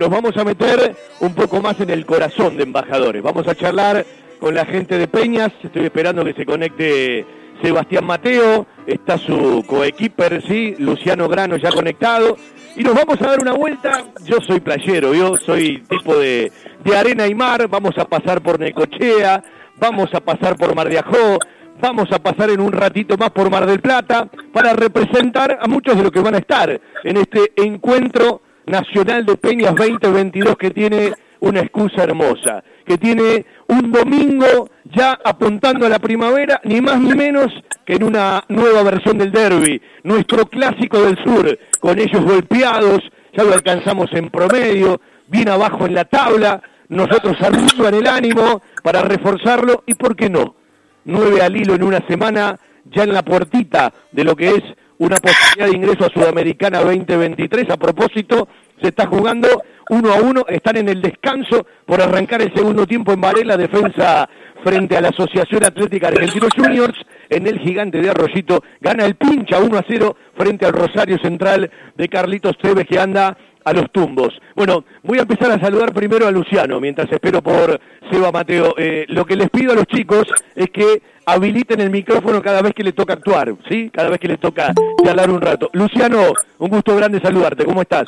nos vamos a meter un poco más en el corazón de embajadores. Vamos a charlar con la gente de Peñas. Estoy esperando que se conecte Sebastián Mateo. Está su coequiper, sí, Luciano Grano ya conectado. Y nos vamos a dar una vuelta. Yo soy playero, yo soy tipo de, de arena y mar. Vamos a pasar por Necochea, vamos a pasar por Mar de Ajó, vamos a pasar en un ratito más por Mar del Plata para representar a muchos de los que van a estar en este encuentro nacional de Peñas 2022 que tiene una excusa hermosa, que tiene un domingo ya apuntando a la primavera, ni más ni menos que en una nueva versión del derby, nuestro clásico del sur, con ellos golpeados, ya lo alcanzamos en promedio, bien abajo en la tabla, nosotros arriba en el ánimo para reforzarlo y por qué no, nueve al hilo en una semana, ya en la puertita de lo que es una posibilidad de ingreso a Sudamericana 2023. A propósito, se está jugando uno a uno, están en el descanso por arrancar el segundo tiempo en Varela, defensa frente a la Asociación Atlética Argentino Juniors, en el gigante de Arroyito, gana el pincha 1 a 0 frente al Rosario Central de Carlitos Treves que anda a los tumbos. Bueno, voy a empezar a saludar primero a Luciano, mientras espero por Seba Mateo. Eh, lo que les pido a los chicos es que habiliten el micrófono cada vez que le toca actuar, ¿sí? Cada vez que les toca charlar un rato. Luciano, un gusto grande saludarte, ¿cómo estás?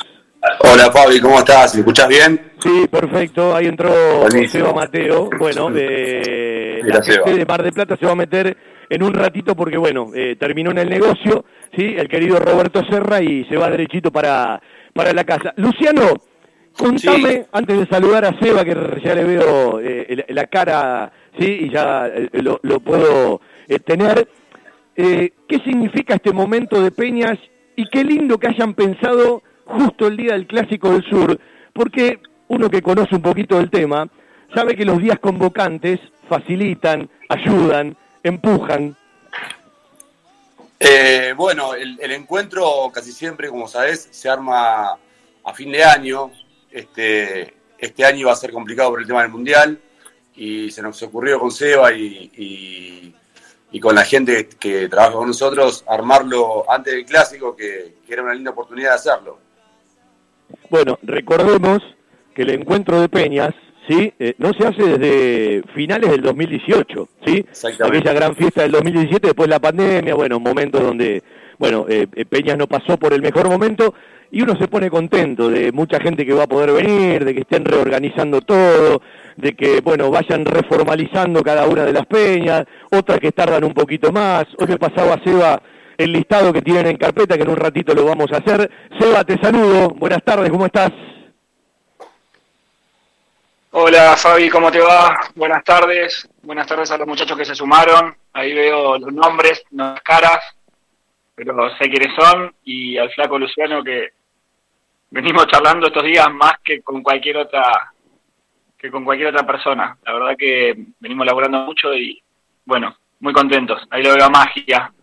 Hola Fabi, ¿cómo estás? ¿Me escuchás bien? Sí, perfecto, ahí entró Seba Mateo, bueno, de, la gente de Mar de Plata se va a meter en un ratito porque, bueno, eh, terminó en el negocio, ¿sí? El querido Roberto Serra y se va derechito para para la casa. Luciano, contame, antes de saludar a Seba, que ya le veo eh, la cara, sí, y ya eh, lo, puedo eh, tener, ¿qué significa este momento de Peñas? Y qué lindo que hayan pensado justo el día del Clásico del Sur, porque uno que conoce un poquito del tema, sabe que los días convocantes facilitan, ayudan, empujan, eh, bueno, el, encuentro casi siempre, como sabes, se arma a fin de año. Este, este año va a ser complicado por el tema del Mundial y se nos ocurrió con Seba y, con la gente que trabaja con nosotros armarlo antes del clásico, que, era una linda oportunidad de hacerlo. Bueno, recordemos que el encuentro de Peñas ¿sí? Eh, no se hace desde finales del 2018, ¿sí? Aquella gran fiesta del 2017, después la pandemia, bueno, momentos donde, bueno, eh, eh, Peñas no pasó por el mejor momento y uno se pone contento de mucha gente que va a poder venir, de que estén reorganizando todo, de que, bueno, vayan reformalizando cada una de las peñas, otras que tardan un poquito más. Hoy me pasaba Seba el listado que tienen en carpeta, que en un ratito lo vamos a hacer. Seba, te saludo. Buenas tardes, ¿cómo estás? Hola Fabi, ¿cómo te va? Buenas tardes. Buenas tardes a los muchachos que se sumaron. Ahí veo los nombres, las caras, pero sé quiénes son. Y al flaco Luciano que venimos charlando estos días más que con cualquier otra que con cualquier otra persona. La verdad que venimos laburando mucho y bueno, muy contentos. Ahí lo veo a magia.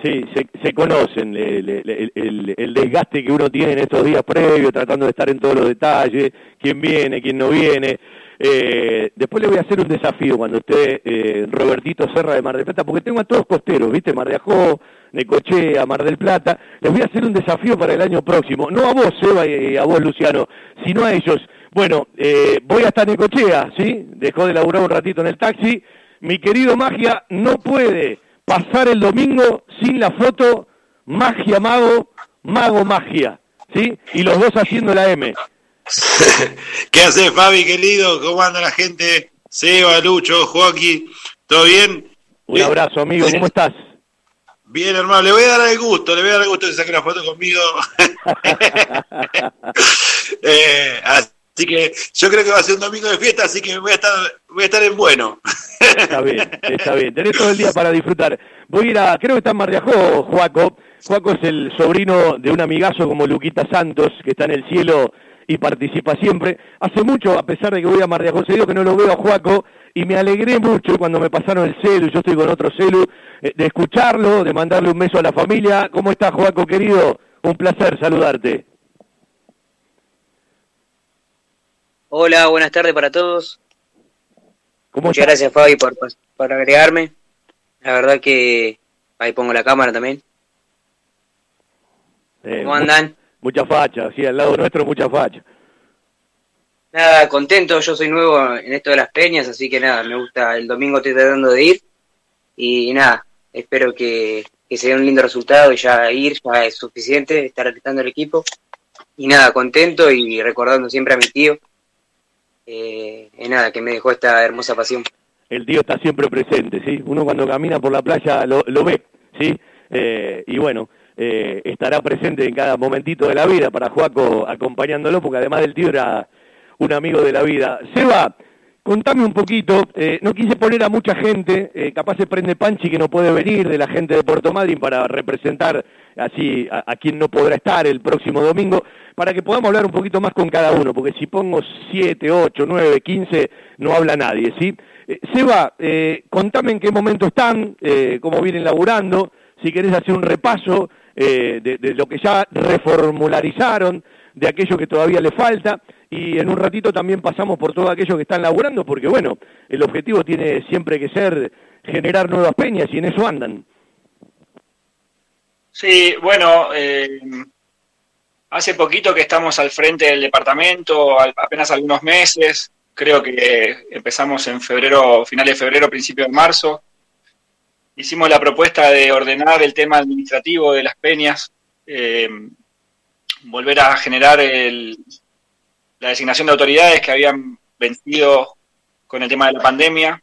Sí, se, conocen el, desgaste que uno tiene en estos días previos, tratando de estar en todos los detalles, quién viene, quién no viene. Eh, después le voy a hacer un desafío cuando esté eh, Robertito Serra de Mar del Plata, porque tengo a todos costeros, ¿viste? Mar de Ajó, Necochea, Mar del Plata. Les voy a hacer un desafío para el año próximo. No a vos, Eva, y a vos, Luciano, sino a ellos. Bueno, eh, voy hasta Necochea, ¿sí? Dejó de laburar un ratito en el taxi. Mi querido Magia no puede pasar el domingo sin la foto magia mago, mago magia, ¿sí? Y los dos haciendo la M. ¿Qué hace Fabi, querido? ¿Cómo anda la gente? Seba, Lucho, Joaquín, ¿todo bien? Un abrazo, amigo, ¿cómo estás? Bien, hermano, le voy a dar el gusto, le voy a dar el gusto de sacar una foto conmigo. eh, Así que yo creo que va a ser un domingo de fiesta, así que voy a estar, voy a estar en bueno. Está bien, está bien. Tenés todo el día para disfrutar. Voy a ir a, creo que está en Marriajó, Juaco. Juaco es el sobrino de un amigazo como Luquita Santos, que está en el cielo y participa siempre. Hace mucho, a pesar de que voy a Marriajó, se dio que no lo veo a Juaco y me alegré mucho cuando me pasaron el celu, yo estoy con otro celu, eh, de escucharlo, de mandarle un beso a la familia. ¿Cómo estás, Juaco, querido? Un placer saludarte. Hola, buenas tardes para todos. Muchas gracias Fabi por, por agregarme. La verdad que ahí pongo la cámara también. Eh, ¿Cómo andan? Mucha facha, sí, al lado nuestro mucha facha. Nada, contento, yo soy nuevo en esto de las peñas, así que nada, me gusta, el domingo estoy tratando de ir y nada, espero que, que se dé un lindo resultado y ya ir ya es suficiente, estar alentando el equipo y nada, contento y recordando siempre a mi tío, eh, nada, que me dejó esta hermosa pasión. El tío está siempre presente, ¿sí? Uno cuando camina por la playa lo, lo ve, ¿sí? Eh, y bueno, eh, estará presente en cada momentito de la vida para Juaco acompañándolo, porque además del tío era un amigo de la vida. Seba, contame un poquito, eh, no quise poner a mucha gente, eh, capaz se prende Panchi que no puede venir, de la gente de Puerto Madryn para representar así a, quien no podrá estar el próximo domingo, para que podamos hablar un poquito más con cada uno, porque si pongo 7, 8, 9, 15, no habla nadie, ¿sí? Eh, Seba, contame en qué momento están, cómo vienen laburando, si querés hacer un repaso de, de lo que ya reformularizaron, de aquello que todavía le falta, y en un ratito también pasamos por todo aquello que están laburando, porque bueno, el objetivo tiene siempre que ser generar nuevas peñas y en eso andan. Sí, bueno, eh, hace poquito que estamos al frente del departamento, apenas algunos meses, creo que empezamos en febrero, finales de febrero, principio de marzo. Hicimos la propuesta de ordenar el tema administrativo de las peñas, eh, volver a generar el, la designación de autoridades que habían vencido con el tema de la pandemia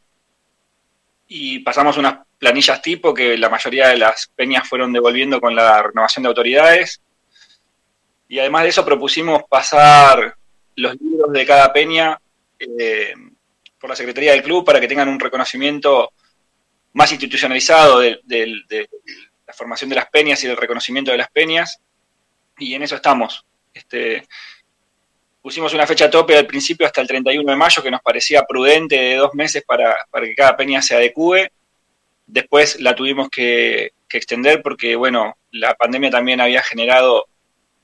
y pasamos unas planillas tipo que la mayoría de las peñas fueron devolviendo con la renovación de autoridades. Y además de eso propusimos pasar los libros de cada peña eh, por la Secretaría del Club para que tengan un reconocimiento más institucionalizado de, la formación de las peñas y del reconocimiento de las peñas. Y en eso estamos. Este, pusimos una fecha tope al principio hasta el 31 de mayo, que nos parecía prudente de dos meses para, que cada peña se adecue. Después la tuvimos que, extender porque, bueno, la pandemia también había generado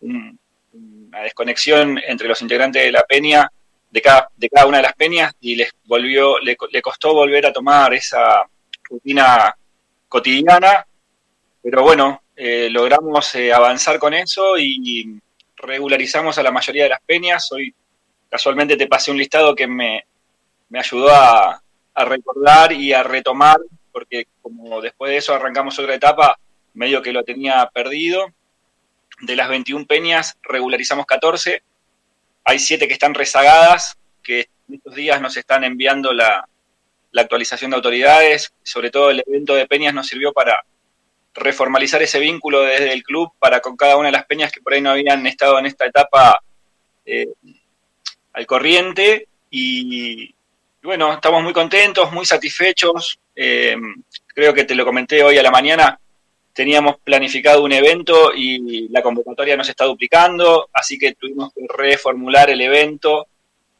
una desconexión entre los integrantes de la peña, de cada, de cada una de las peñas, y les volvió, le, costó volver a tomar esa rutina cotidiana, pero bueno, eh, logramos eh, avanzar con eso y, regularizamos a la mayoría de las peñas. Hoy casualmente te pasé un listado que me, ayudó a, recordar y a retomar, porque como después de eso arrancamos otra etapa, medio que lo tenía perdido. De las 21 peñas regularizamos 14. Hay 7 que están rezagadas, que en estos días nos están enviando la, actualización de autoridades. Sobre todo el evento de peñas nos sirvió para reformalizar ese vínculo desde el club para con cada una de las peñas que por ahí no habían estado en esta etapa eh, al corriente y, bueno, estamos muy contentos, muy satisfechos. Eh, creo que te lo comenté hoy a la mañana, teníamos planificado un evento y la convocatoria nos está duplicando, así que tuvimos que reformular el evento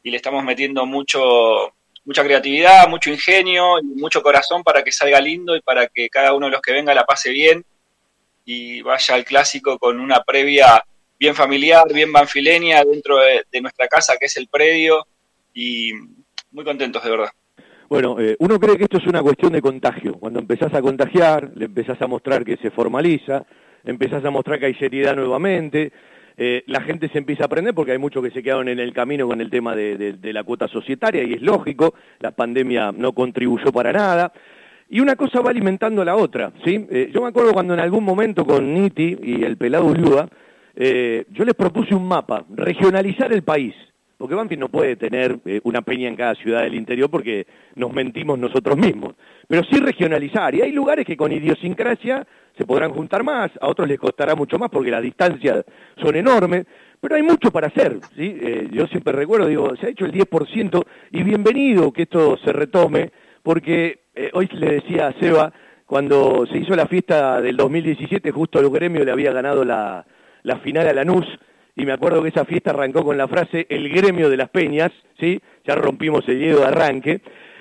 y le estamos metiendo mucho mucha creatividad, mucho ingenio y mucho corazón para que salga lindo y para que cada uno de los que venga la pase bien y vaya al clásico con una previa bien familiar, bien banfileña dentro de, nuestra casa que es el predio y muy contentos de verdad. Bueno, eh, uno cree que esto es una cuestión de contagio. Cuando empezás a contagiar, le empezás a mostrar que se formaliza, empezás a mostrar que hay seriedad nuevamente, eh, la gente se empieza a aprender porque hay muchos que se quedaron en el camino con el tema de, la cuota societaria y es lógico, la pandemia no contribuyó para nada. Y una cosa va alimentando a la otra, ¿sí? Eh, yo me acuerdo cuando en algún momento con Niti y el pelado Ulúa, eh, yo les propuse un mapa, regionalizar el país. Porque Banfield no puede tener eh, una peña en cada ciudad del interior porque nos mentimos nosotros mismos. Pero sí regionalizar. Y hay lugares que con idiosincrasia se podrán juntar más, a otros les costará mucho más porque las distancias son enormes. Pero hay mucho para hacer. ¿sí? Eh, yo siempre recuerdo, digo, se ha hecho el 10% y bienvenido que esto se retome porque eh, hoy le decía a Seba, cuando se hizo la fiesta del 2017, justo el gremio le había ganado la, la final a Lanús y me acuerdo que esa fiesta arrancó con la frase el gremio de las peñas, ¿sí? Ya rompimos el hielo de arranque.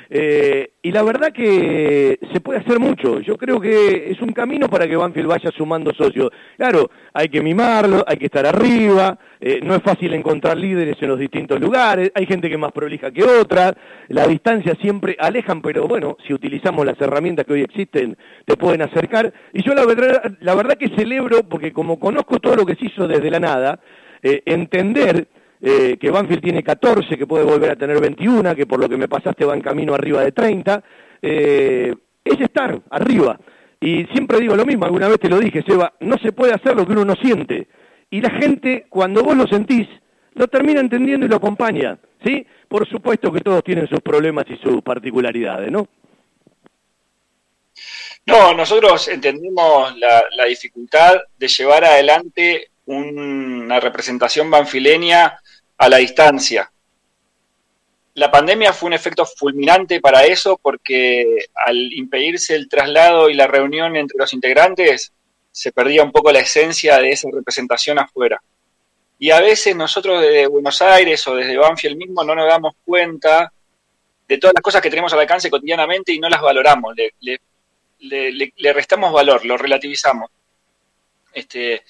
Eh, y la verdad que se puede hacer mucho. Yo creo que es un camino para que Banfield vaya sumando socios. Claro, hay que mimarlo, hay que estar arriba, eh, no es fácil encontrar líderes en los distintos lugares, hay gente que más prolija que otra, la distancia siempre alejan, pero bueno, si utilizamos las herramientas que hoy existen, te pueden acercar. Y yo la verdad, la verdad que celebro, porque como conozco todo lo que se hizo desde la nada, eh, entender eh, que Banfield tiene 14, que puede volver a tener 21, que por lo que me pasaste va en camino arriba de 30. Eh, es estar arriba. Y siempre digo lo mismo, alguna vez te lo dije, Seba, no se puede hacer lo que uno no siente. Y la gente, cuando vos lo sentís, lo termina entendiendo y lo acompaña. ¿Sí? Por supuesto que todos tienen sus problemas y sus particularidades, ¿no? No, nosotros entendimos la, dificultad de llevar adelante una representación banfileña a la distancia. La pandemia fue un efecto fulminante para eso porque al impedirse el traslado y la reunión entre los integrantes, se perdía un poco la esencia de esa representación afuera. Y a veces nosotros desde Buenos Aires o desde Banfield mismo no nos damos cuenta de todas las cosas que tenemos al alcance cotidianamente y no las valoramos, le, le restamos valor, lo relativizamos. Este,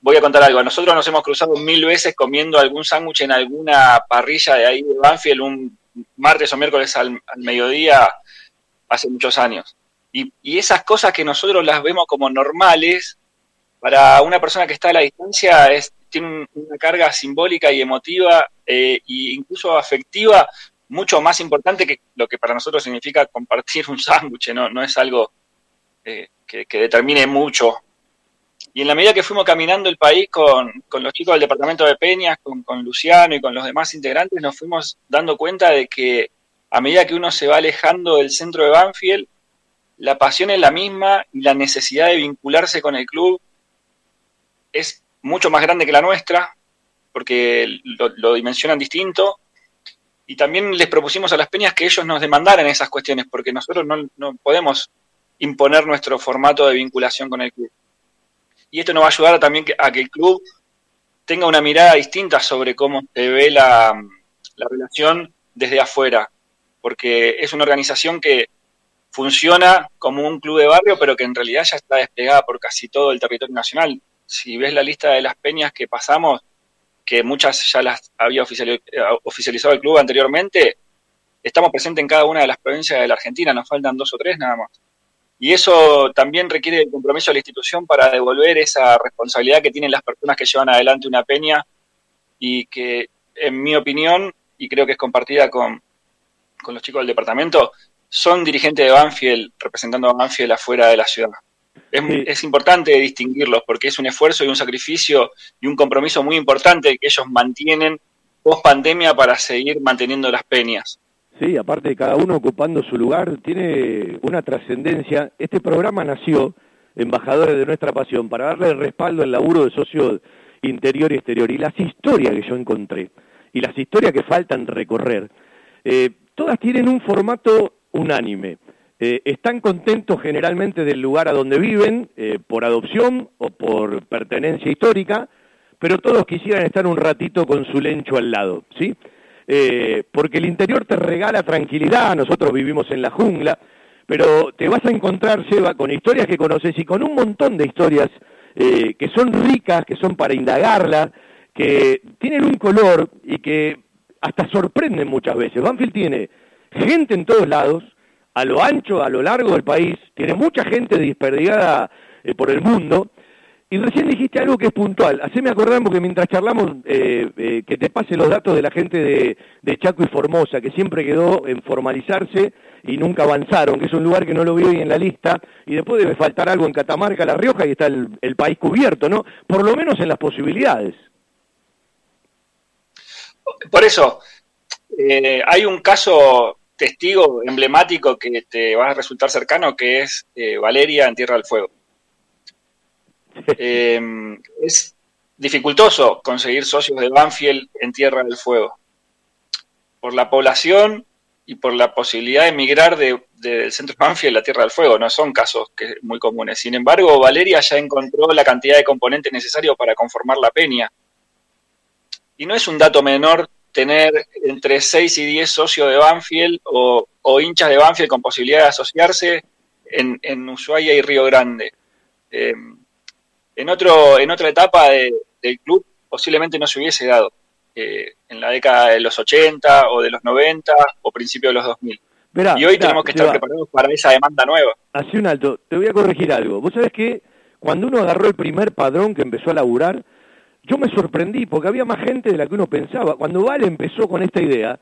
voy a contar algo. Nosotros nos hemos cruzado mil veces comiendo algún sándwich en alguna parrilla de ahí de Banfield un martes o miércoles al, mediodía hace muchos años. Y, esas cosas que nosotros las vemos como normales, para una persona que está a la distancia es, tiene una carga simbólica y emotiva e incluso afectiva mucho más importante que lo que para nosotros significa compartir un sándwich, no, no es algo eh, que, determine mucho y en la medida que fuimos caminando el país con, los chicos del departamento de Peñas, con, Luciano y con los demás integrantes, nos fuimos dando cuenta de que a medida que uno se va alejando del centro de Banfield, la pasión es la misma y la necesidad de vincularse con el club es mucho más grande que la nuestra, porque lo, dimensionan distinto. Y también les propusimos a las peñas que ellos nos demandaran esas cuestiones, porque nosotros no, no podemos imponer nuestro formato de vinculación con el club y esto nos va a ayudar también a que el club tenga una mirada distinta sobre cómo se ve la, relación desde afuera, porque es una organización que funciona como un club de barrio, pero que en realidad ya está desplegada por casi todo el territorio nacional. Si ves la lista de las peñas que pasamos, que muchas ya las había oficializado el club anteriormente, estamos presentes en cada una de las provincias de la Argentina, nos faltan dos o tres nada más. Y eso también requiere el compromiso de la institución para devolver esa responsabilidad que tienen las personas que llevan adelante una peña y que, en mi opinión, y creo que es compartida con, los chicos del departamento, son dirigentes de Banfield representando a Banfield afuera de la ciudad. Es, es, importante distinguirlos porque es un esfuerzo y un sacrificio y un compromiso muy importante que ellos mantienen post pandemia para seguir manteniendo las peñas. Sí, aparte de cada uno ocupando su lugar, tiene una trascendencia. Este programa nació, embajadores de nuestra pasión, para darle respaldo al laburo de socio interior y exterior. Y las historias que yo encontré, y las historias que faltan recorrer, eh, todas tienen un formato unánime. Eh, están contentos generalmente del lugar a donde viven, eh, por adopción o por pertenencia histórica, pero todos quisieran estar un ratito con su lencho al lado, ¿sí? Eh, porque el interior te regala tranquilidad, nosotros vivimos en la jungla, pero te vas a encontrar, Seba, con historias que conoces y con un montón de historias eh, que son ricas, que son para indagarla, que tienen un color y que hasta sorprenden muchas veces. Banfield tiene gente en todos lados, a lo ancho, a lo largo del país, tiene mucha gente desperdigada eh, por el mundo, y recién dijiste algo que es puntual. Haceme acordar porque mientras charlamos eh, eh, que te pase los datos de la gente de, Chaco y Formosa, que siempre quedó en formalizarse y nunca avanzaron, que es un lugar que no lo vi hoy en la lista, y después debe faltar algo en Catamarca, La Rioja, y está el, país cubierto, ¿no? Por lo menos en las posibilidades. Por eso, eh, hay un caso testigo emblemático que te va a resultar cercano, que es Valeria en Tierra del Fuego. Eh, es dificultoso conseguir socios de Banfield en Tierra del Fuego. Por la población y por la posibilidad de emigrar del centro de Banfield a Tierra del Fuego. No son casos que, muy comunes. Sin embargo, Valeria ya encontró la cantidad de componentes necesarios para conformar la peña. Y no es un dato menor tener entre 6 y 10 socios de Banfield o, hinchas de Banfield con posibilidad de asociarse en, Ushuaia y Río Grande. Eh, en, otro, en otra etapa del club posiblemente no se hubiese dado, eh, en la década de los 80 o de los 90 o principios de los 2000. y hoy tenemos que estar preparados para esa demanda nueva. Así un alto, te voy a corregir algo. Vos sabés que cuando uno agarró el primer padrón que empezó a laburar, yo me sorprendí porque había más gente de la que uno pensaba. Cuando Vale empezó con esta idea,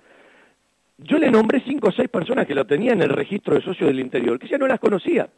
yo le nombré cinco o seis personas que lo tenían en el registro de socios del interior, que ya no las conocía.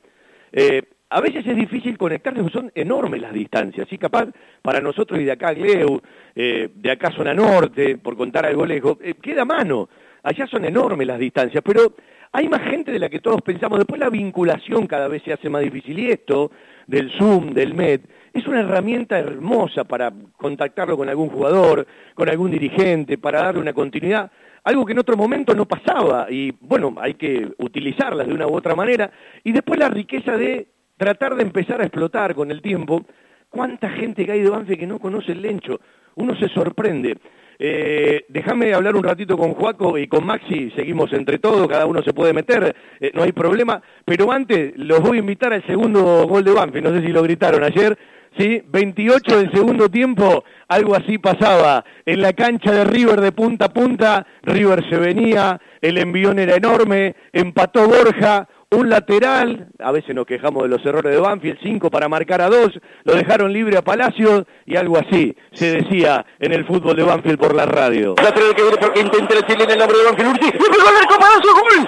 Eh, a veces es difícil conectarse, son enormes las distancias, y capaz para nosotros y de acá a Gleu, eh, de acá zona norte, por contar algo lejos, eh, queda mano, allá son enormes las distancias, pero hay más gente de la que todos pensamos, después la vinculación cada vez se hace más difícil, y esto del Zoom, del MED, es una herramienta hermosa para contactarlo con algún jugador, con algún dirigente, para darle una continuidad, algo que en otro momento no pasaba, y bueno, hay que utilizarlas de una u otra manera, y después la riqueza de tratar de empezar a explotar con el tiempo. ¿Cuánta gente que hay de Banfield que no conoce el Lencho? Uno se sorprende. Eh, déjame hablar un ratito con Juaco y con Maxi, seguimos entre todos, cada uno se puede meter, eh, no hay problema, pero antes los voy a invitar al segundo gol de Banfield, no sé si lo gritaron ayer, ¿sí? 28 del segundo tiempo, algo así pasaba, en la cancha de River de punta a punta, River se venía, el envión era enorme, empató Borja, un lateral, a veces nos quejamos de los errores de Banfield, cinco para marcar a dos, lo dejaron libre a Palacios y algo así se decía en el fútbol de Banfield por la radio. Lateral que viene porque intenta el Chile en el nombre de Banfield Ursi, pegó al arco Palacios, gol,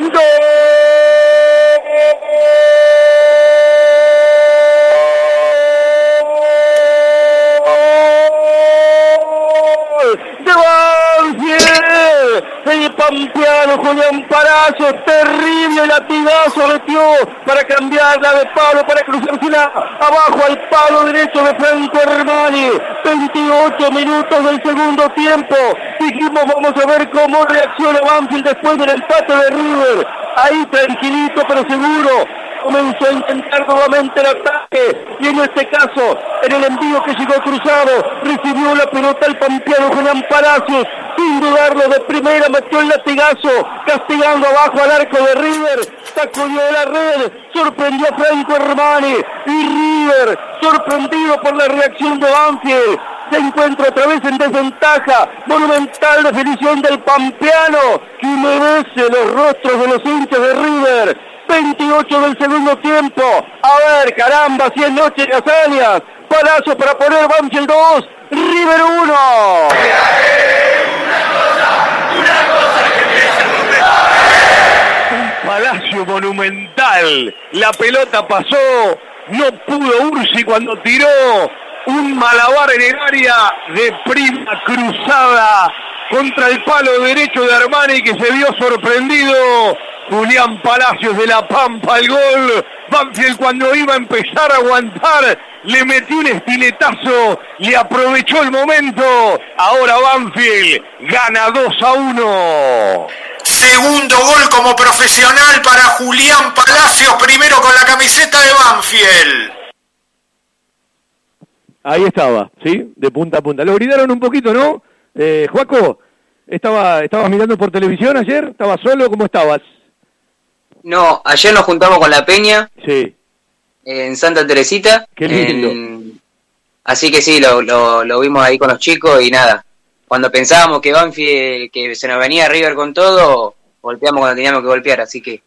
gol, gol. El pampeano Julián Palacio, terrible latigazo metió para cambiarla de palo, para cruzársela abajo al palo derecho de Franco Hermani. 28 minutos del segundo tiempo. Dijimos, vamos a ver cómo reacciona Banfield después del empate de River. Ahí tranquilito pero seguro comenzó a intentar nuevamente el ataque y en este caso en el envío que llegó cruzado recibió la pelota el pampeano Julián Palacios sin dudarlo de primera metió el latigazo castigando abajo al arco de River sacudió de la red sorprendió a Franco Hermani y River sorprendido por la reacción de Banfield se encuentra otra vez en desventaja. Monumental definición del Pampeano que merece los rostros de los hinchas de River. 28 del segundo tiempo. A ver, caramba, 100 noches de hazañas. Palacio para poner Banfield 2, River 1. Un palacio monumental. La pelota pasó. No pudo Ursi cuando tiró un malabar en el área de prima cruzada contra el palo derecho de Armani que se vio sorprendido. Julián Palacios de la Pampa el gol. Banfield cuando iba a empezar a aguantar le metió un estiletazo, le aprovechó el momento. Ahora Banfield gana 2 a 1. Segundo gol como profesional para Julián Palacios, primero con la camiseta de Banfield. Ahí estaba, ¿sí? De punta a punta. Lo gritaron un poquito, ¿no? Eh, Juaco, ¿estaba, ¿estabas mirando por televisión ayer? ¿Estabas solo? ¿Cómo estabas? No, ayer nos juntamos con la Peña. Sí. En Santa Teresita. Qué lindo. Así que sí, lo, lo, vimos ahí con los chicos y nada. Cuando pensábamos que Banfield, que se nos venía River con todo, golpeamos cuando teníamos que golpear. Así que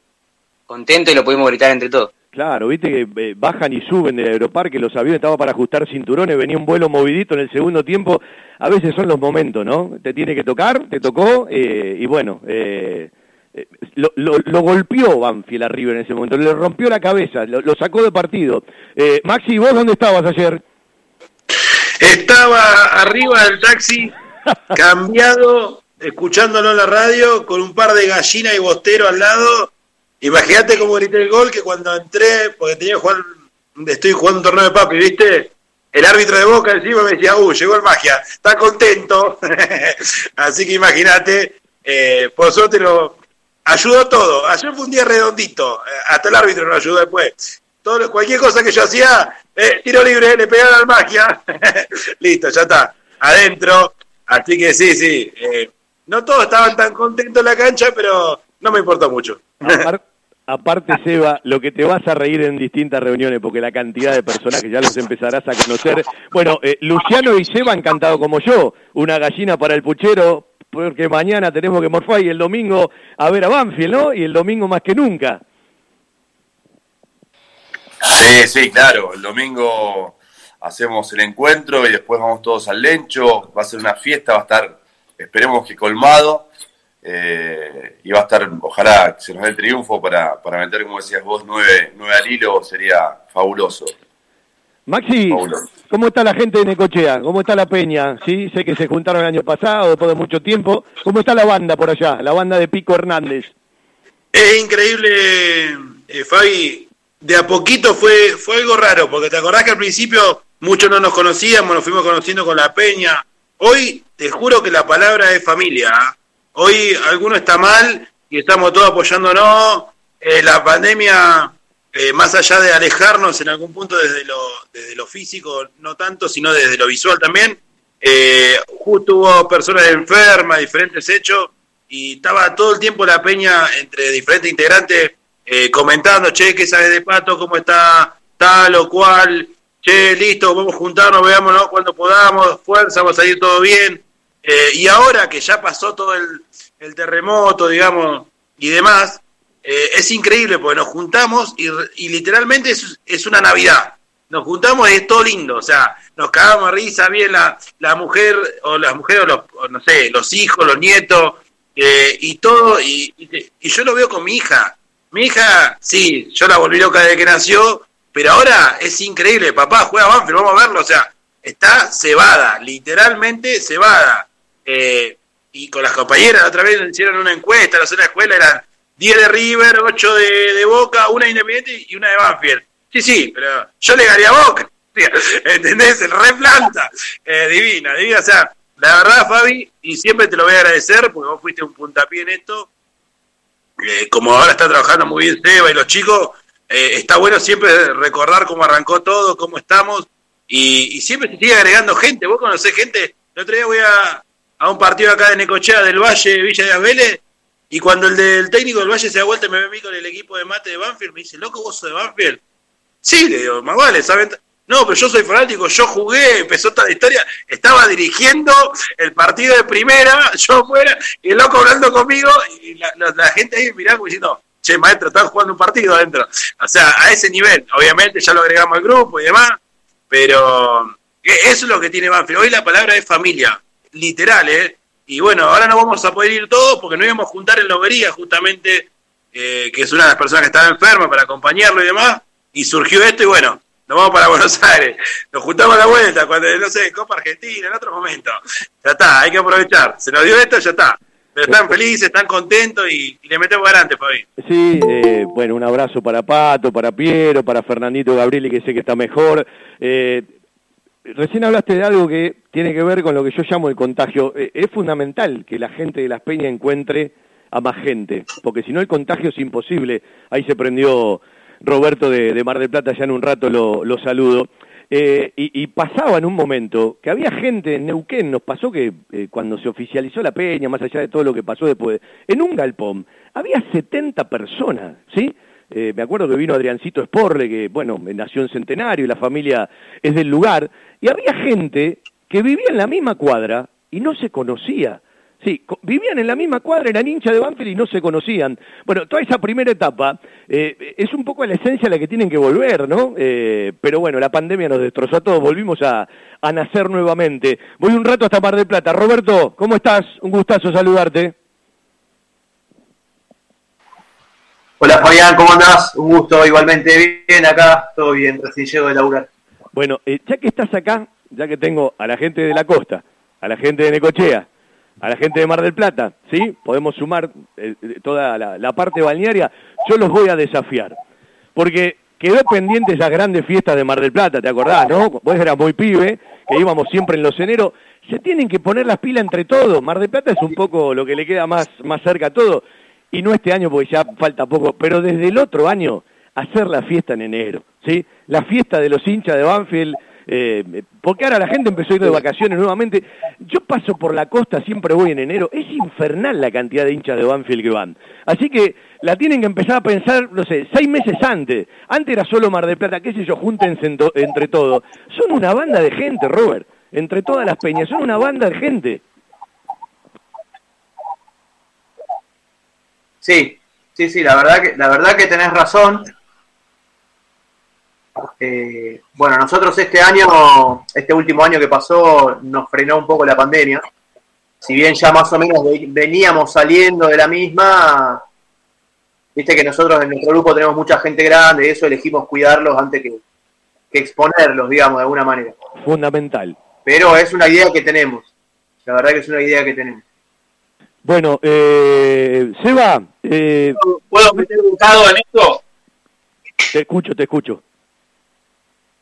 contento y lo pudimos gritar entre todos. Claro, viste que eh, bajan y suben del aeroparque, los aviones estaban para ajustar cinturones, venía un vuelo movidito en el segundo tiempo. A veces son los momentos, ¿no? Te tiene que tocar, te tocó, eh, y bueno, eh, lo, lo, golpeó Banfield arriba en ese momento, le rompió la cabeza, lo, sacó de partido. Maxi, ¿vos dónde estabas ayer? Estaba arriba del taxi, cambiado, escuchándolo en la radio, con un par de gallinas y bostero al lado Imagínate cómo grité el gol que cuando entré, porque tenía que jugar, estoy jugando un torneo de papi, ¿viste? El árbitro de Boca encima me decía, uh, llegó el magia, está contento. Así que imagínate, eh, por suerte lo ayudó todo. Ayer fue un día redondito, eh, hasta el árbitro nos ayudó después. Todo, cualquier cosa que yo hacía, eh, tiro libre, le pegaron al magia. Listo, ya está, adentro. Así que sí, sí. Eh, no todos estaban tan contentos en la cancha, pero no me importa mucho. Aparte, Seba, lo que te vas a reír en distintas reuniones, porque la cantidad de personas que ya los empezarás a conocer. Bueno, eh, Luciano y Seba han cantado como yo, una gallina para el puchero, porque mañana tenemos que morfar y el domingo a ver a Banfield, ¿no? Y el domingo más que nunca. Sí, sí, claro. El domingo hacemos el encuentro y después vamos todos al Lencho. Va a ser una fiesta, va a estar, esperemos que colmado. Eh, y va a estar, ojalá que se nos dé el triunfo para, para meter, como decías vos, nueve, nueve al hilo, sería fabuloso. Maxi, ¿cómo está la gente de Necochea? ¿Cómo está la peña? Sí, sé que se juntaron el año pasado, después de mucho tiempo. ¿Cómo está la banda por allá? La banda de Pico Hernández. Es increíble, eh, Fabi. De a poquito fue, fue algo raro, porque te acordás que al principio muchos no nos conocíamos, nos fuimos conociendo con la peña. Hoy te juro que la palabra es familia. ¿ah? Hoy alguno está mal y estamos todos apoyándonos. Eh, la pandemia, eh, más allá de alejarnos en algún punto desde lo, desde lo físico, no tanto, sino desde lo visual también, eh, justo hubo personas enfermas, diferentes hechos, y estaba todo el tiempo la peña entre diferentes integrantes comentando, che, ¿qué sabes de Pato? ¿Cómo está tal o cual? Che, listo, vamos a juntarnos, veámonos cuando podamos, fuerza, va a salir todo bien. Eh, y ahora que ya pasó todo el, terremoto, digamos, y demás, eh, es increíble porque nos juntamos y, literalmente es, una Navidad. Nos juntamos y es todo lindo, o sea, nos cagamos a risa bien la, la mujer o las mujeres o los, no sé, los hijos, los nietos eh, y todo, y, y, y yo lo veo con mi hija. Mi hija, sí, yo la volví loca desde que nació, pero ahora es increíble, papá juega Banfield, vamos a verlo, o sea, está cebada, literalmente cebada. Eh, y con las compañeras, otra vez hicieron una encuesta, la zona de escuela eran 10 de River, 8 de, Boca, una de Independiente y una de Banfield. Sí, sí, pero yo le gané a Boca, ¿entendés? El replanta, eh, divina, divina, o sea, la verdad, Fabi, y siempre te lo voy a agradecer porque vos fuiste un puntapié en esto, eh, como ahora está trabajando muy bien Seba y los chicos, eh, está bueno siempre recordar cómo arrancó todo, cómo estamos, y, siempre se sigue agregando gente. Vos conocés gente, el otro día voy a, a un partido acá de Necochea del Valle, Villa de Vélez, y cuando el del técnico del Valle se da vuelta y me ve a mí con el equipo de mate de Banfield, me dice, loco, vos sos de Banfield. Sí, le digo, más vale, ¿saben? No, pero yo soy fanático, yo jugué, empezó toda la historia, estaba dirigiendo el partido de primera, yo fuera, y el loco hablando conmigo, y la, la gente ahí mirando diciendo, che, maestro, están jugando un partido adentro. O sea, a ese nivel, obviamente ya lo agregamos al grupo y demás, pero eso es lo que tiene Banfield. Hoy la palabra es familia, literal, ¿eh? Y bueno, ahora no vamos a poder ir todos porque no íbamos a juntar en Lobería, justamente, eh, que es una de las personas que estaba enferma para acompañarlo y demás, y surgió esto y bueno, nos vamos para Buenos Aires, nos juntamos a la vuelta, cuando, no sé, Copa Argentina, en otro momento. Ya está, hay que aprovechar. Se nos dio esto, ya está. Están felices, están contentos y, y le metemos adelante, Fabi. Sí, eh, bueno, un abrazo para Pato, para Piero, para Fernandito Gabrieli, que sé que está mejor. Eh, recién hablaste de algo que tiene que ver con lo que yo llamo el contagio. Eh, es fundamental que la gente de Las Peñas encuentre a más gente, porque si no el contagio es imposible. Ahí se prendió Roberto de, de Mar del Plata, ya en un rato lo, lo saludo. Eh, y, y, pasaba en un momento que había gente en Neuquén, nos pasó que eh, cuando se oficializó la peña, más allá de todo lo que pasó después, en un galpón había 70 personas, ¿sí? Eh, me acuerdo que vino Adriancito Esporle, que, bueno, nació en Centenario y la familia es del lugar, y había gente que vivía en la misma cuadra y no se conocía. Sí, vivían en la misma cuadra, eran hinchas de Banfield y no se conocían. Bueno, toda esa primera etapa eh, es un poco la esencia a la que tienen que volver, ¿no? Eh, pero bueno, la pandemia nos destrozó a todos, volvimos a, a, nacer nuevamente. Voy un rato hasta Mar del Plata. Roberto, ¿cómo estás? Un gustazo saludarte. Hola Fabián, ¿cómo andás? Un gusto, igualmente bien acá, todo bien, recién llego de laburar. Bueno, eh, ya que estás acá, ya que tengo a la gente de la costa, a la gente de Necochea, a la gente de Mar del Plata, ¿sí? Podemos sumar eh, toda la, la, parte balnearia, yo los voy a desafiar. Porque quedó pendiente esas grandes fiestas de Mar del Plata, ¿te acordás, no? Vos eras muy pibe, que íbamos siempre en los eneros. Se tienen que poner las pilas entre todos. Mar del Plata es un poco lo que le queda más, más cerca a todo. Y no este año porque ya falta poco, pero desde el otro año hacer la fiesta en enero, ¿sí? La fiesta de los hinchas de Banfield eh, porque ahora la gente empezó a ir de vacaciones nuevamente. Yo paso por la costa, siempre voy en enero. Es infernal la cantidad de hinchas de Banfield que van. Así que la tienen que empezar a pensar, no sé, seis meses antes. Antes era solo Mar del Plata, qué sé yo, júntense entre todos. Son una banda de gente, Robert. Entre todas las peñas, son una banda de gente. Sí, sí, sí, la verdad que, la verdad que tenés razón. Eh, bueno, nosotros este año, este último año que pasó, nos frenó un poco la pandemia. Si bien ya más o menos ve- veníamos saliendo de la misma, viste que nosotros en nuestro grupo tenemos mucha gente grande y eso elegimos cuidarlos antes que, que exponerlos, digamos, de alguna manera. Fundamental. Pero es una idea que tenemos. La verdad que es una idea que tenemos. Bueno, eh, Seba, eh, ¿Puedo meter un en esto? te escucho, te escucho.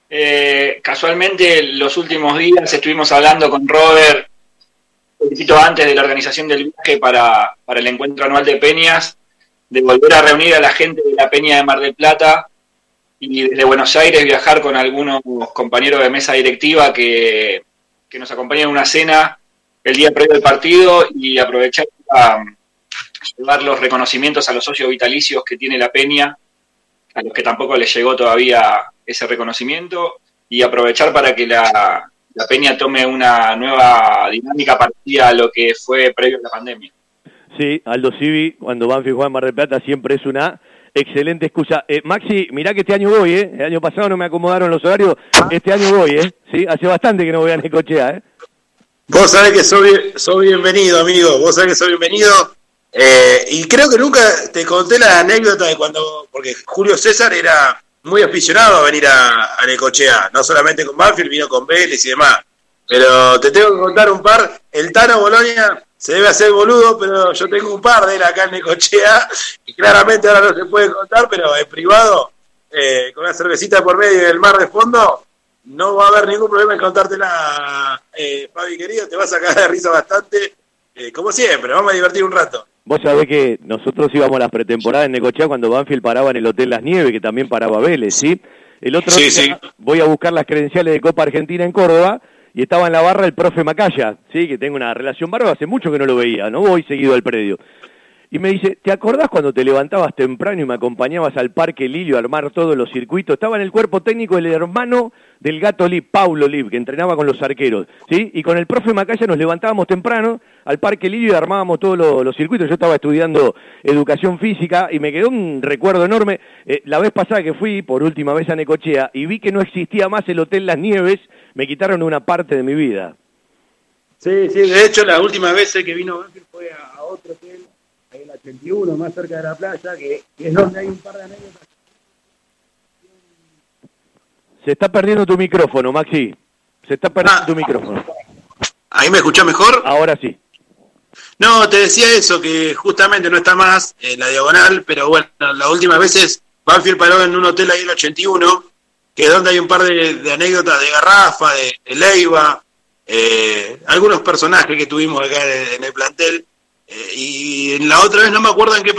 Eh, casualmente, los últimos días estuvimos hablando con Robert, un poquito antes de la organización del viaje para, para el encuentro anual de Peñas, de volver a reunir a la gente de la Peña de Mar del Plata y desde Buenos Aires viajar con algunos compañeros de mesa directiva que, que nos acompañan en una cena el día previo del partido y aprovechar para llevar los reconocimientos a los socios vitalicios que tiene la Peña a los que tampoco les llegó todavía ese reconocimiento y aprovechar para que la, la Peña tome una nueva dinámica parecida a lo que fue previo a la pandemia. Sí, Aldo Civi, cuando Banfield juega en Mar del Plata, siempre es una excelente excusa. Eh, Maxi, mirá que este año voy, ¿eh? El año pasado no me acomodaron los horarios, este año voy, ¿eh? Sí, hace bastante que no voy a Necochea, ¿eh? Vos sabés que soy, soy bienvenido, amigo. Vos sabés que soy bienvenido. Eh, y creo que nunca te conté la anécdota de cuando, porque Julio César era muy aficionado a venir a, a Necochea, no solamente con Banfield, vino con Vélez y demás. Pero te tengo que contar un par. El Tano Bolonia se debe hacer boludo, pero yo tengo un par de él acá en Necochea, y claramente ahora no se puede contar, pero en privado, eh, con una cervecita por medio y el mar de fondo, no va a haber ningún problema en contártela, eh, Fabi querido, te vas a caer de risa bastante, eh, como siempre, vamos a divertir un rato. Vos sabés que nosotros íbamos a las pretemporadas en Necochea cuando Banfield paraba en el Hotel Las Nieves, que también paraba Vélez, ¿sí? El otro Sí, día sí. voy a buscar las credenciales de Copa Argentina en Córdoba y estaba en la barra el profe Macaya, ¿sí? Que tengo una relación bárbara, hace mucho que no lo veía, no voy seguido al predio. Y me dice, ¿te acordás cuando te levantabas temprano y me acompañabas al Parque Lilio a armar todos los circuitos? Estaba en el cuerpo técnico el hermano del gato Lib, Paulo Lib, que entrenaba con los arqueros, ¿sí? Y con el profe Macaya nos levantábamos temprano al Parque Lilio y armábamos todos los, circuitos. Yo estaba estudiando educación física y me quedó un recuerdo enorme. Eh, la vez pasada que fui, por última vez a Necochea, y vi que no existía más el Hotel Las Nieves, me quitaron una parte de mi vida. Sí, sí, de hecho la última vez que vino fue a, a otro hotel, 81, más cerca de la playa, que, que es donde hay un par de anécdotas. Se está perdiendo tu micrófono, Maxi. Se está perdiendo Ah. tu micrófono. ¿Ahí me escuchás mejor? Ahora sí. No, te decía eso, que justamente no está más en la diagonal, pero bueno, las últimas veces Banfield paró en un hotel ahí en el 81, que es donde hay un par de, de anécdotas de Garrafa, de, de Leiva, eh, algunos personajes que tuvimos acá en, en el plantel. Eh, y en la otra vez no me acuerdo en qué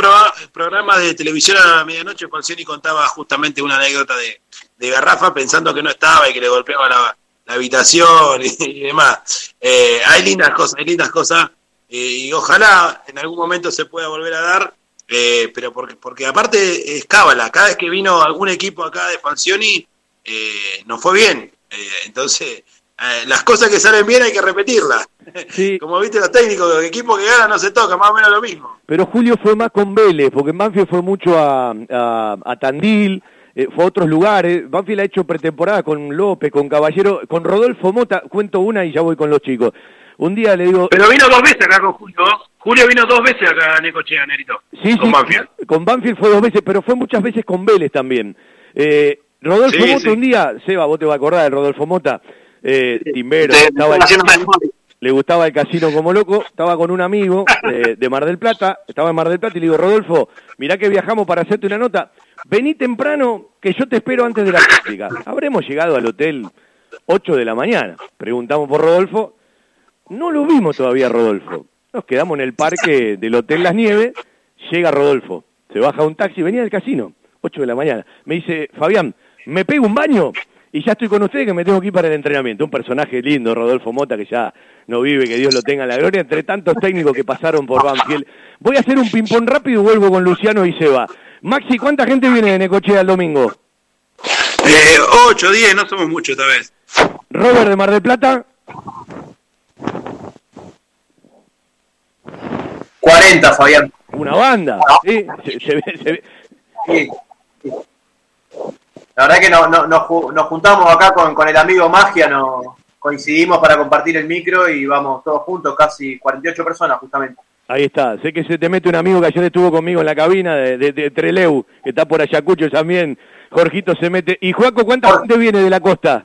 programa de televisión a medianoche Falcioni contaba justamente una anécdota de, de Garrafa pensando que no estaba y que le golpeaba la, la habitación y, y demás. Eh, hay lindas cosas, hay lindas cosas eh, y ojalá en algún momento se pueda volver a dar, eh, pero porque, porque aparte es cábala, cada vez que vino algún equipo acá de Falcioni eh, nos fue bien, Eh, entonces eh, las cosas que salen bien hay que repetirlas. Sí, Como viste los técnicos, el equipo que gana no se toca, más o menos lo mismo. pero Julio fue más con Vélez, porque en Banfield fue mucho a, a, a Tandil, eh, fue a otros lugares. Banfield ha hecho pretemporada con López, con Caballero, con Rodolfo Mota. Cuento una y ya voy con los chicos. Un día le digo, Pero vino dos veces acá con Julio. Julio vino dos veces acá a Necochea, Nerito. Sí, con sí, Banfield. con Banfield fue dos veces, pero fue muchas veces con Vélez también. Eh, Rodolfo Sí, Mota sí. un día, Seba, vos te vas a acordar de Rodolfo Mota, eh, timbero, estaba el- le gustaba el casino como loco, estaba con un amigo de, de Mar del Plata, estaba en Mar del Plata y le digo, Rodolfo, mirá que viajamos para hacerte una nota, vení temprano que yo te espero antes de la práctica. Habremos llegado al hotel 8 de la mañana, preguntamos por Rodolfo, no lo vimos todavía Rodolfo. Nos quedamos en el parque del Hotel Las Nieves, llega Rodolfo, se baja un taxi, venía del casino, 8 de la mañana. Me dice, Fabián, ¿me pego un baño? Y ya estoy con ustedes que me tengo que ir para el entrenamiento. Un personaje lindo, Rodolfo Mota, que ya no vive, que Dios lo tenga en la gloria, entre tantos técnicos que pasaron por Banfield. Voy a hacer un ping-pong rápido y vuelvo con Luciano y Seba. Maxi, ¿cuánta gente viene de Necochea el domingo? Eh, 8, 10, no somos muchos esta vez. Robert de Mar del Plata, 40, Fabián. una banda. ¿sí? Se, se ve- se ve- Sí. La verdad que no, no- nos, ju- nos juntamos acá con, con el amigo Magia, nos coincidimos para compartir el micro y vamos todos juntos, casi 48 personas justamente. Ahí está, sé que se te mete un amigo que ayer estuvo conmigo en la cabina de, de- de Treleu, que está por Ayacucho también. Jorgito se mete. ¿Y Juaco, cuánta gente viene de la costa?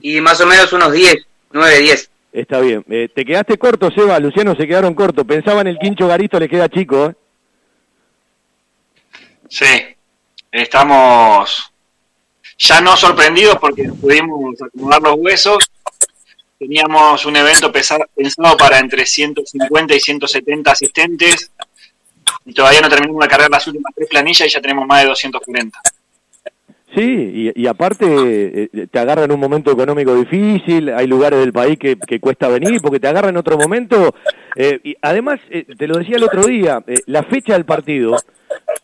Y más o menos unos 10, 9, 10. Está bien. Eh, te quedaste corto, Seba. Luciano se quedaron cortos. Pensaban el quincho garito le queda chico, ¿eh? Sí, estamos ya no sorprendidos porque pudimos acomodar los huesos. Teníamos un evento pensado para entre 150 y 170 asistentes y todavía no terminamos de cargar las últimas tres planillas y ya tenemos más de 240. Sí, y, y aparte eh, te agarra en un momento económico difícil, hay lugares del país que, que cuesta venir porque te agarra en otro momento. eh, y además, eh, te lo decía el otro día, eh, la fecha del partido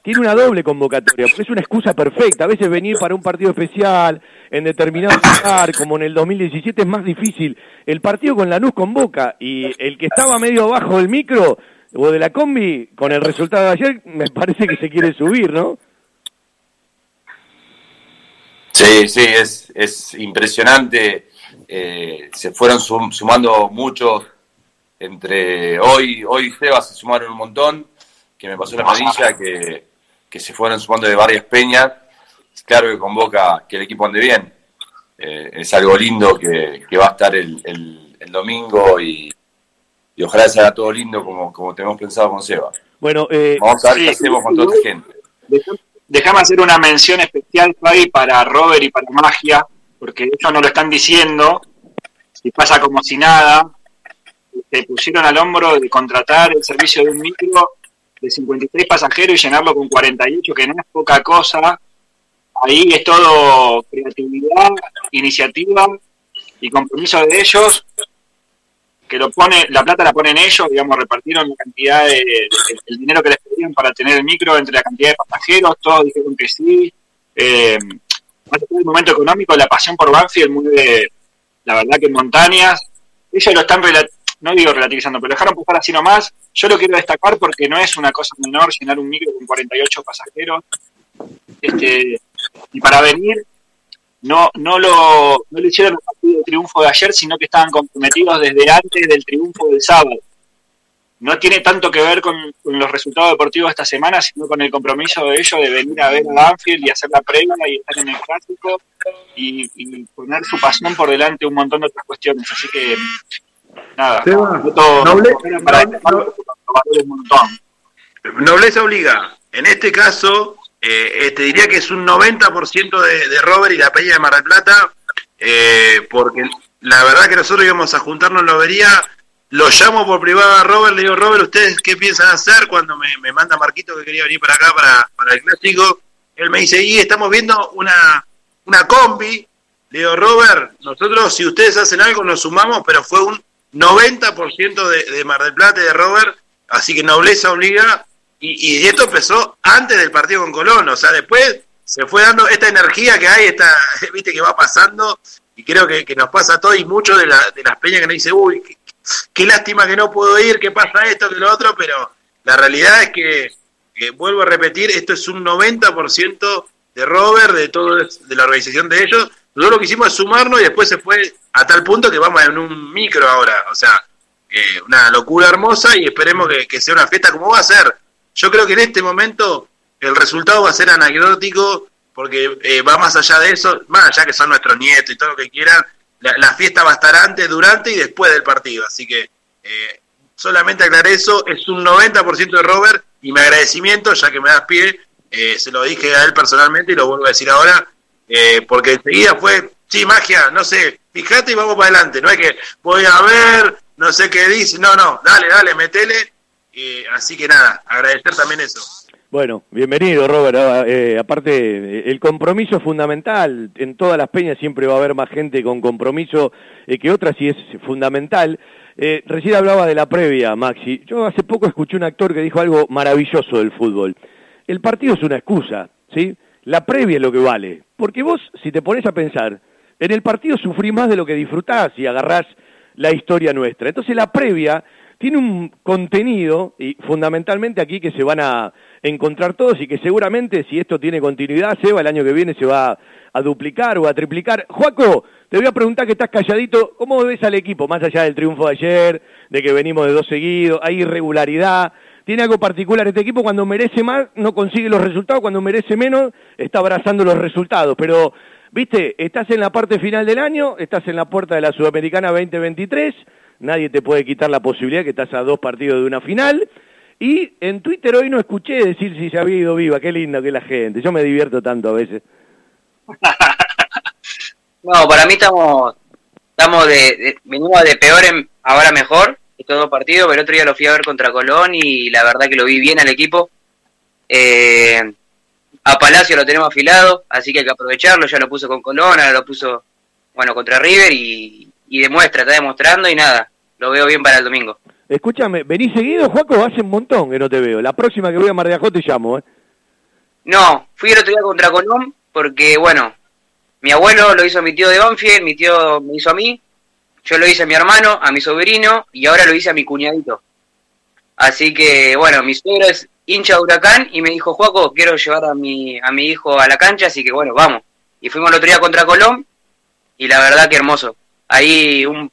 tiene una doble convocatoria, porque es una excusa perfecta. A veces venir para un partido especial, en determinado lugar, como en el 2017, es más difícil. El partido con Lanús convoca y el que estaba medio abajo del micro o de la combi, con el resultado de ayer, me parece que se quiere subir, ¿no? Sí, sí, es, es impresionante. Eh, se fueron sum- sumando muchos entre hoy, hoy Seba se sumaron un montón, que me pasó la planilla, que, que se fueron sumando de varias peñas. Claro que convoca que el equipo ande bien. Eh, es algo lindo que, que va a estar el, el- el domingo y, y ojalá sea todo lindo como, como tenemos pensado con Seba. Bueno, eh, Vamos a ver Sí, qué hacemos con toda esta gente. Déjame hacer una mención especial, Fabi, para Robert y para Magia, porque ellos no lo están diciendo, y pasa como si nada. Se pusieron al hombro de contratar el servicio de un micro de 53 pasajeros y llenarlo con 48, que no es poca cosa. Ahí es todo creatividad, iniciativa y compromiso de ellos, que lo pone, la plata la ponen ellos, digamos, repartieron la cantidad de, de- el dinero que les pedían para tener el micro entre la cantidad de pasajeros, todos dijeron que sí. Eh, del momento económico, la pasión por Banfield mueve, la verdad que montañas. Ellos lo están, no digo relativizando, pero dejaron pasar así nomás. Yo lo quiero destacar porque no es una cosa menor llenar un micro con 48 pasajeros. Este, y para venir, no, no, lo, no lo hicieron el partido de triunfo de ayer, sino que estaban comprometidos desde antes del triunfo del sábado. No tiene tanto que ver con, con los resultados deportivos de esta semana, sino con el compromiso de ellos de venir a ver a Banfield y hacer la previa y estar en el clásico y, y poner su pasión por delante un montón de otras cuestiones. Así que, nada, Seba, noble- para no-. Nobleza obliga. En este caso, eh, eh, te diría que es un 90% de, de Robert y la Peña de Mar del Plata, eh, porque la verdad que nosotros íbamos a juntarnos en la lobería. Lo llamo por privado a Robert, le digo, Robert, ¿ustedes qué piensan hacer? Cuando me, me manda Marquito que quería venir para acá para, para el clásico, él me dice, y estamos viendo una, una combi. Le digo, Robert, nosotros si ustedes hacen algo nos sumamos, pero fue un 90% de, de Mar del Plata y de Robert, así que nobleza obliga. Y, y esto empezó antes del partido con Colón, o sea, después se fue dando esta energía que hay, esta, viste, que va pasando, y creo que, que nos pasa a todos y muchos de, de las peñas que nos dicen, uy, qué, qué lástima que no puedo ir, que pasa esto, que lo otro, pero la realidad es que, que vuelvo a repetir, esto es un 90% de Robert, de todo, de la organización de ellos. Nosotros lo que hicimos es sumarnos y después se fue a tal punto que vamos en un micro ahora, o sea, eh, una locura hermosa y esperemos que, que sea una fiesta como va a ser. Yo creo que en este momento el resultado va a ser anecdótico porque eh, va más allá de eso, más allá que son nuestros nietos y todo lo que quieran, la, la fiesta va a estar antes, durante y después del partido. Así que eh, solamente aclaré eso, es un 90% de Robert y mi agradecimiento, ya que me das pie, eh, se lo dije a él personalmente y lo vuelvo a decir ahora, eh, porque enseguida fue, sí, magia, no sé, fíjate y vamos para adelante, no es que voy a ver, no sé qué dice, no, no, dale, dale, metele. Así que nada, agradecer también eso. Bueno, bienvenido Robert. Ah, eh, aparte, el compromiso es fundamental. En todas las peñas siempre va a haber más gente con compromiso eh, que otras y es fundamental. Eh, recién hablaba de la previa, Maxi. Yo hace poco escuché un actor que dijo algo maravilloso del fútbol. El partido es una excusa, ¿sí? La previa es lo que vale. Porque vos, si te pones a pensar, en el partido sufrís más de lo que disfrutás y agarrás la historia nuestra. Entonces la previa tiene un contenido, y fundamentalmente aquí que se van a encontrar todos y que seguramente si esto tiene continuidad, Seba, el año que viene se va a duplicar o a triplicar. Juaco, te voy a preguntar que estás calladito, ¿cómo ves al equipo? Más allá del triunfo de ayer, de que venimos de dos seguidos, hay irregularidad, tiene algo particular este equipo, cuando merece más no consigue los resultados, cuando merece menos está abrazando los resultados, pero, viste, estás en la parte final del año, estás en la puerta de la Sudamericana 2023, nadie te puede quitar la posibilidad que estás a dos partidos de una final, y en Twitter hoy no escuché decir si se había ido viva, qué lindo que la gente, yo me divierto tanto a veces. No, para mí estamos, estamos de, venimos de peor en ahora mejor, estos dos partidos, pero el otro día lo fui a ver contra Colón y la verdad que lo vi bien al equipo. Eh, a Palacio lo tenemos afilado, así que hay que aprovecharlo, ya lo puso con Colón, ahora lo puso, bueno, contra River y, demuestra, está demostrando y nada, lo veo bien para el domingo. Escúchame, ¿venís seguido, Juaco? Hace un montón que no te veo. La próxima que voy a Mar de Ajó te llamo, ¿eh? No, fui el otro día contra Colón porque, bueno, mi abuelo lo hizo a mi tío de Banfield, mi tío me hizo a mí, yo lo hice a mi hermano, a mi sobrino y ahora lo hice a mi cuñadito. Así que, bueno, mi suegro es hincha de Huracán y me dijo, Juaco, quiero llevar a mi, a mi hijo a la cancha, así que bueno, vamos. Y fuimos el otro día contra Colón y la verdad que hermoso. Ahí un,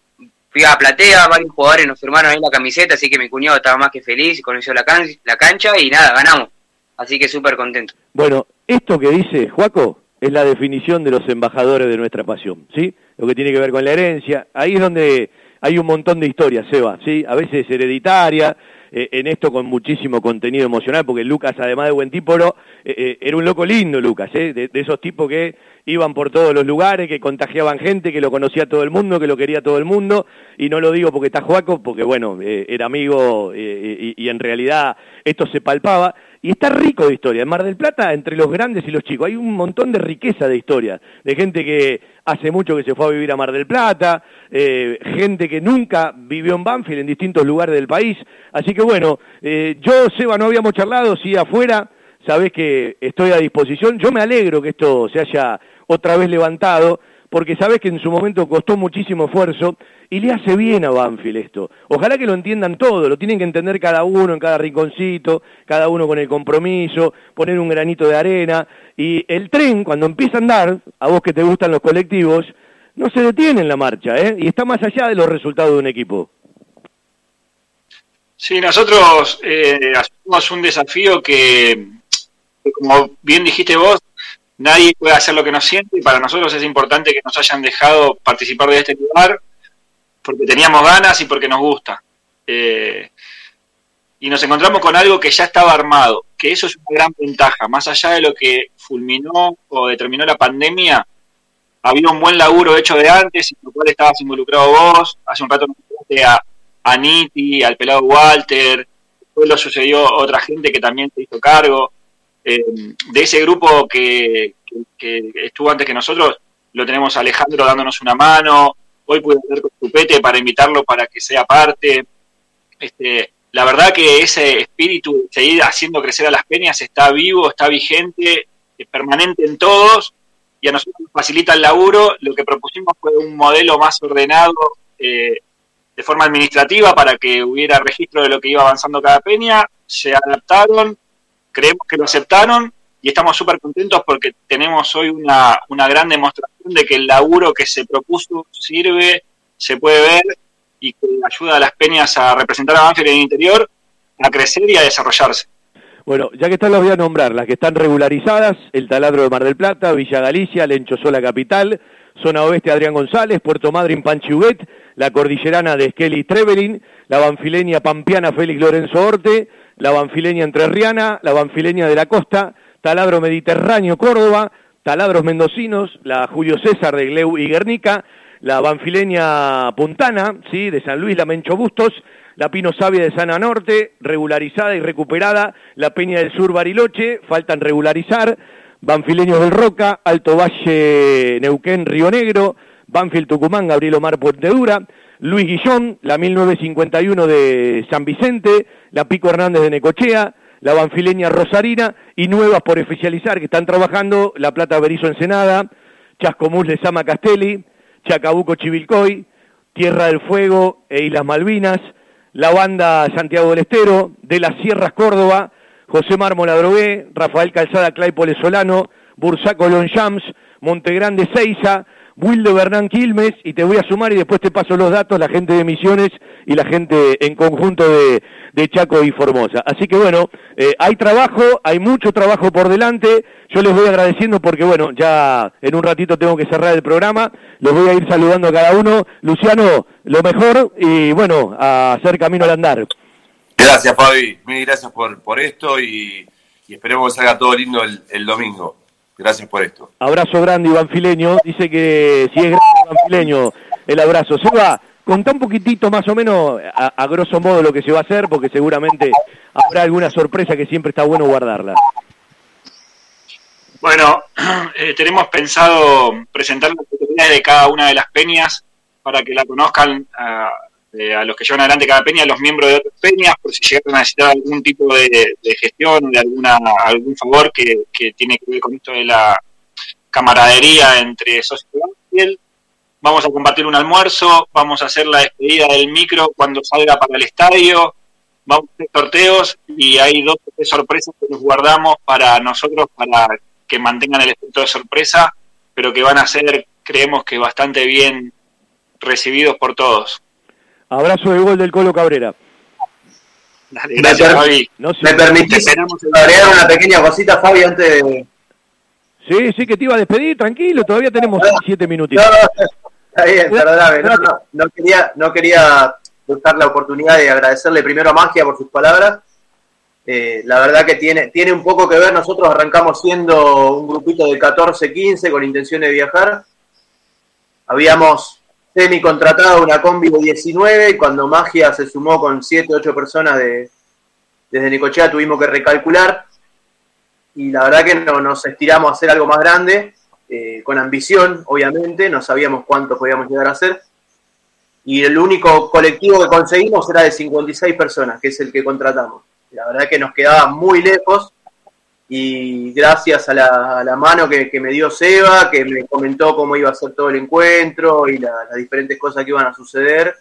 fui a Platea, varios jugadores nos firmaron ahí la camiseta, así que mi cuñado estaba más que feliz y conoció la, la cancha y nada, ganamos. Así que súper contento. Bueno, esto que dice Juaco es la definición de los embajadores de nuestra pasión, ¿sí? Lo que tiene que ver con la herencia. Ahí es donde hay un montón de historias, Seba, ¿sí? A veces hereditaria, eh, en esto con muchísimo contenido emocional, porque Lucas, además de buen tipo, eh, eh, era un loco lindo, Lucas, ¿eh? de, esos tipos que iban por todos los lugares, que contagiaban gente, que lo conocía todo el mundo, que lo quería todo el mundo, y no lo digo porque está Juaco, porque bueno, era amigo y en realidad esto se palpaba, y está rico de historia. En Mar del Plata, entre los grandes y los chicos, hay un montón de riqueza de historia, de gente que hace mucho que se fue a vivir a Mar del Plata, eh, gente que nunca vivió en Banfield, en distintos lugares del país. Así que bueno, eh, yo, Seba, no habíamos charlado, sí afuera, sabés que estoy a disposición. Yo me alegro que esto se haya otra vez levantado, porque sabés que en su momento costó muchísimo esfuerzo y le hace bien a Banfield esto. Ojalá que lo entiendan todo, lo tienen que entender cada uno en cada rinconcito, cada uno con el compromiso, poner un granito de arena. Y el tren, cuando empieza a andar, a vos que te gustan los colectivos, no se detiene en la marcha, ¿eh? Y está más allá de los resultados de un equipo. Sí, nosotros eh, hacemos un desafío que, como bien dijiste vos, nadie puede hacer lo que nos siente y para nosotros es importante que nos hayan dejado participar de este lugar porque teníamos ganas y porque nos gusta. Eh, y nos encontramos con algo que ya estaba armado, que eso es una gran ventaja. Más allá de lo que fulminó o determinó la pandemia, había un buen laburo hecho de antes, en lo cual estabas involucrado vos. Hace un rato me a, a Niti, al pelado Walter, después lo sucedió otra gente que también se hizo cargo. Eh, de ese grupo que, que, estuvo antes que nosotros, lo tenemos a Alejandro dándonos una mano, Hoy pude hablar con Chupete para invitarlo para que sea parte. Este, la verdad que ese espíritu de seguir haciendo crecer a las peñas está vivo, está vigente, es permanente en todos y a nosotros nos facilita el laburo. Lo que propusimos fue un modelo más ordenado eh, de forma administrativa para que hubiera registro de lo que iba avanzando cada peña. Se adaptaron, creemos que lo aceptaron y estamos súper contentos porque tenemos hoy una, una gran demostración de que el laburo que se propuso sirve, se puede ver y que ayuda a las peñas a representar a Banfield en el interior, a crecer y a desarrollarse. Bueno, ya que están las voy a nombrar, las que están regularizadas, el Taladro de Mar del Plata, Villa Galicia, Lencho Sola Capital, Zona Oeste Adrián González, Puerto Madryn Panchiuguet, la Cordillerana de Skelly Trevelin, la Banfileña Pampiana Félix Lorenzo Orte, la Banfileña Entrerriana, la Banfileña de la Costa, Taladro Mediterráneo Córdoba, Taladros Mendocinos, la Julio César de Gleu y Guernica, la Banfileña Puntana, ¿sí? de San Luis, la Mencho Bustos, la Pino Sabia de Sana Norte, regularizada y recuperada, la Peña del Sur Bariloche, faltan regularizar, Banfileños del Roca, Alto Valle Neuquén, Río Negro, Banfield Tucumán, Gabriel Omar Puente Dura, Luis Guillón, la 1951 de San Vicente, la Pico Hernández de Necochea, la banfileña Rosarina y nuevas por oficializar que están trabajando La Plata Berizo Ensenada, Chascomús Lezama Castelli, Chacabuco Chivilcoy, Tierra del Fuego e Islas Malvinas, la banda Santiago del Estero, de las Sierras Córdoba, José Mármola Drogué, Rafael Calzada Claypole Solano, Bursaco Lonjams, Montegrande Seiza, Wildo Bernán Quilmes, y te voy a sumar y después te paso los datos, la gente de Misiones y la gente en conjunto de, Chaco y Formosa. Así que bueno, eh, hay trabajo, hay mucho trabajo por delante, yo les voy agradeciendo porque bueno, ya en un ratito tengo que cerrar el programa, los voy a ir saludando a cada uno. Luciano, lo mejor y bueno, a hacer camino al andar. Gracias, Fabi. Mil gracias por, por esto y, esperemos que salga todo lindo el domingo. Gracias por esto. Abrazo grande, Iván Fileño. Dice que si es grande, Iván Fileño, el abrazo. Seba, contá un poquitito más o menos, a, a grosso modo, lo que se va a hacer, porque seguramente habrá alguna sorpresa que siempre está bueno guardarla. Bueno, eh, tenemos pensado presentar las oportunidades de cada una de las peñas para que la conozcan a, eh, a los que llevan adelante cada peña, a los miembros de otras peñas, por si llegan a necesitar algún tipo de, de gestión de alguna, algún favor que, tiene que ver con esto de la camaradería entre socios de. Vamos a compartir un almuerzo, vamos a hacer la despedida del micro cuando salga para el estadio, vamos a hacer sorteos y hay dos o tres sorpresas que nos guardamos para nosotros para que mantengan el efecto de sorpresa, pero que van a ser, creemos que bastante bien recibidos por todos. Abrazo de gol del Colo Cabrera. Dale, gracias, Fabi. No sé- ¿Me permitís agregar una pequeña cosita, Fabi, antes de... Sí, sí, que te iba a despedir, tranquilo, todavía tenemos siete No, minutitos. no, está bien, perdóname. No, no, no quería, no quería buscar la oportunidad de agradecerle primero a Magia por sus palabras. Eh, la verdad que tiene, tiene un poco que ver, nosotros arrancamos siendo un grupito de 14, 15 con intención de viajar. Habíamos semi contratado una combi de 19 y cuando Magia se sumó con 7, 8 personas de, desde Necochea tuvimos que recalcular y la verdad que no, nos estiramos a hacer algo más grande, eh, con ambición, obviamente, no sabíamos cuánto podíamos llegar a hacer. Y el único colectivo que conseguimos era de 56 personas, que es el que contratamos. La verdad que nos quedaba muy lejos y gracias a la, a la mano que, que me dio Seba, que me comentó cómo iba a ser todo el encuentro y la- las diferentes cosas que iban a suceder,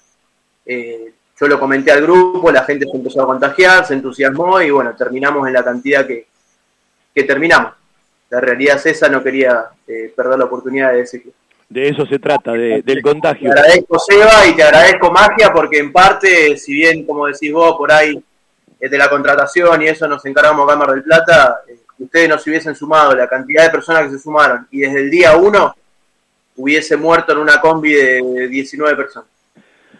eh, yo lo comenté al grupo, la gente se empezó a contagiar, se entusiasmó y bueno, terminamos en la cantidad que, que terminamos. La realidad es esa, no quería eh, perder la oportunidad de decirlo. De eso se trata, de- del Te contagio. agradezco Seba y te agradezco Magia porque en parte, si bien como decís vos, por ahí de la contratación y eso nos encargamos acá Mar del Plata, eh, ustedes no se hubiesen sumado la cantidad de personas que se sumaron y desde el día uno hubiese muerto en una combi de 19 personas.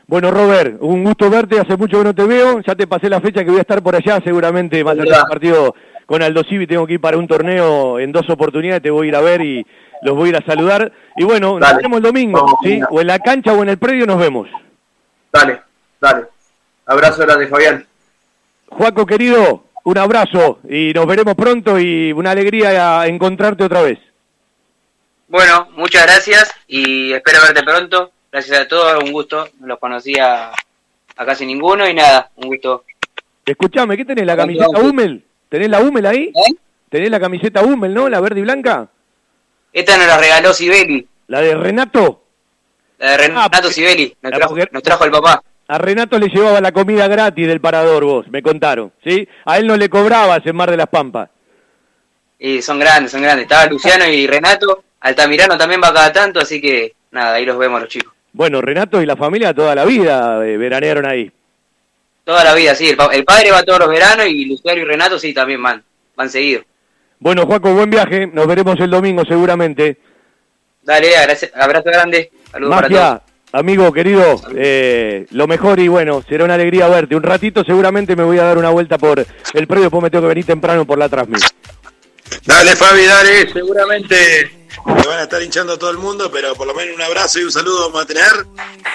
Bueno, Robert, un gusto verte, hace mucho que no te veo, ya te pasé la fecha que voy a estar por allá, seguramente más allá del partido con Aldo Civi, tengo que ir para un torneo en dos oportunidades, te voy a ir a ver y los voy a ir a saludar. Y bueno, nos vemos el domingo, Vamos, ¿sí? venga. O en la cancha o en el predio nos vemos. Dale, dale. Abrazo grande, Fabián. Juaco, querido, un abrazo y nos veremos pronto y una alegría encontrarte otra vez. Bueno, muchas gracias y espero verte pronto. Gracias a todos, un gusto. No los conocía a casi ninguno y nada, un gusto. Escuchame, ¿qué tenés? ¿La camiseta. Hummel? ¿Tenés la Hummel ahí? ¿Eh? ¿Tenés la camiseta Hummel, no? ¿La verde y blanca? Esta nos la regaló Sibeli, ¿La de Renato? la de Renato Ah, Sibeli. Trajo, nos trajo el papá. A Renato le llevaba la comida gratis del parador, vos, me contaron, ¿sí? A él no le cobrabas en Mar de las Pampas. Y son grandes, son grandes. Estaba Luciano y Renato. Altamirano también va cada tanto, así que nada, ahí los vemos los chicos. Bueno, Renato y la familia toda la vida eh, veranearon ahí. Toda la vida, sí. El, pa- el padre va todos los veranos y Luciano y Renato sí también van. Van seguido. Bueno, Juaco, buen viaje, nos veremos el domingo seguramente. Dale, abrazo, abrazo grande. Saludos para todos. Amigo querido, eh, lo mejor y bueno, será una alegría verte. Un ratito seguramente me voy a dar una vuelta por el predio, después me tengo que venir temprano por la transmisión. Dale, Fabi, dale. Seguramente te van a estar hinchando a todo el mundo, pero por lo menos un abrazo y un saludo vamos a tener.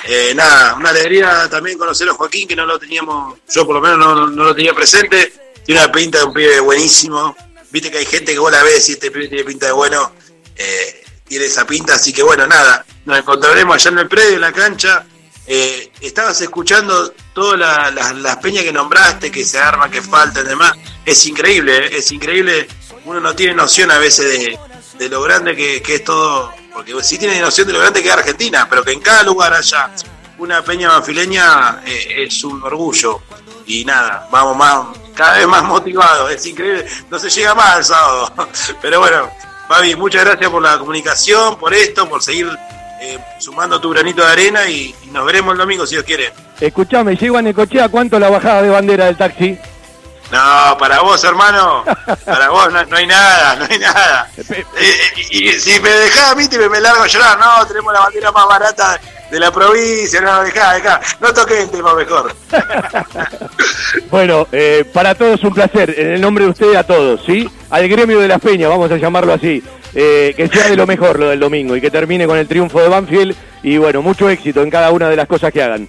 Eh, nada, una alegría también conocer a Joaquín, que no lo teníamos, yo por lo menos no, no- no lo tenía presente. Tiene una pinta de un pibe buenísimo. Viste que hay gente que vos la ves y este pibe tiene pinta de bueno. eh, tiene esa pinta, así que bueno, nada. Nos encontraremos allá en el predio, en la cancha. Eh, estabas escuchando todas la- las- las peñas que nombraste, que se arman, que faltan, demás. Es increíble, ¿eh? es increíble. Uno no tiene noción a veces de, de lo grande que, que es todo, porque sí tiene noción de lo grande que es Argentina, pero que en cada lugar haya una peña banfileña eh, es un orgullo. Y nada, vamos más, cada vez más motivados. Es increíble, no se llega más al sábado. Pero bueno, Fabi, muchas gracias por la comunicación, por esto, por seguir eh, sumando tu granito de arena y, y nos veremos el domingo si Dios quiere. Escuchame, llego a Necochea, ¿cuánto la bajada de bandera del taxi? No, para vos, hermano, para vos no, no hay nada, no hay nada. Eh, eh, y, y si me dejás a mí, te me, me largo a llorar. No, tenemos la bandera más barata de la provincia. No, dejá, dejá. No toques el tema mejor. Bueno, eh, para todos un placer, en el nombre de usted a todos, ¿sí? Al gremio de las peñas, vamos a llamarlo así. Eh, que sea de lo mejor lo del domingo y que termine con el triunfo de Banfield y bueno, mucho éxito en cada una de las cosas que hagan.